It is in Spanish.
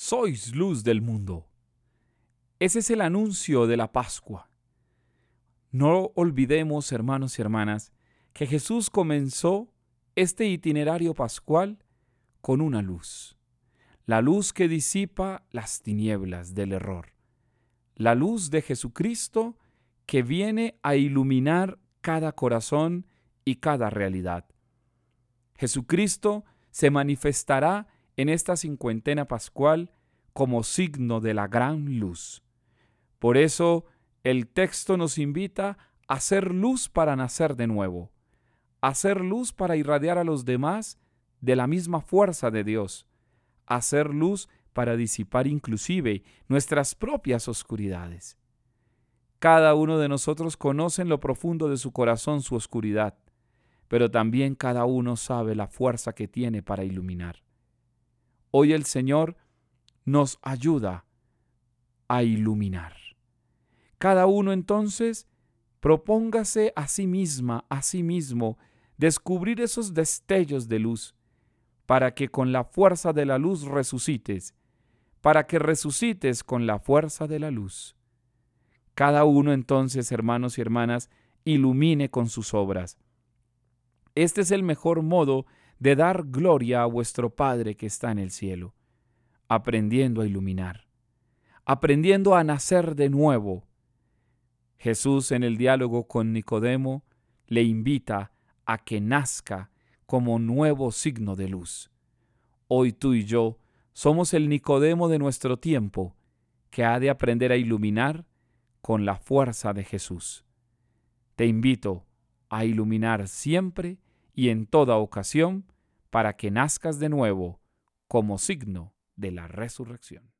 sois luz del mundo. Ese es el anuncio de la Pascua. No olvidemos, hermanos y hermanas, que Jesús comenzó este itinerario pascual con una luz, la luz que disipa las tinieblas del error, la luz de Jesucristo que viene a iluminar cada corazón y cada realidad. Jesucristo se manifestará en esta cincuentena pascual como signo de la gran luz. Por eso el texto nos invita a ser luz para nacer de nuevo, a ser luz para irradiar a los demás de la misma fuerza de Dios, a ser luz para disipar inclusive nuestras propias oscuridades. Cada uno de nosotros conoce en lo profundo de su corazón su oscuridad, pero también cada uno sabe la fuerza que tiene para iluminar. Hoy el Señor nos ayuda a iluminar. Cada uno entonces propóngase a sí misma, a sí mismo, descubrir esos destellos de luz, para que con la fuerza de la luz resucites, para que resucites con la fuerza de la luz. Cada uno entonces, hermanos y hermanas, ilumine con sus obras. Este es el mejor modo de dar gloria a vuestro Padre que está en el cielo, aprendiendo a iluminar, aprendiendo a nacer de nuevo. Jesús en el diálogo con Nicodemo le invita a que nazca como nuevo signo de luz. Hoy tú y yo somos el Nicodemo de nuestro tiempo, que ha de aprender a iluminar con la fuerza de Jesús. Te invito a iluminar siempre y en toda ocasión para que nazcas de nuevo como signo de la resurrección.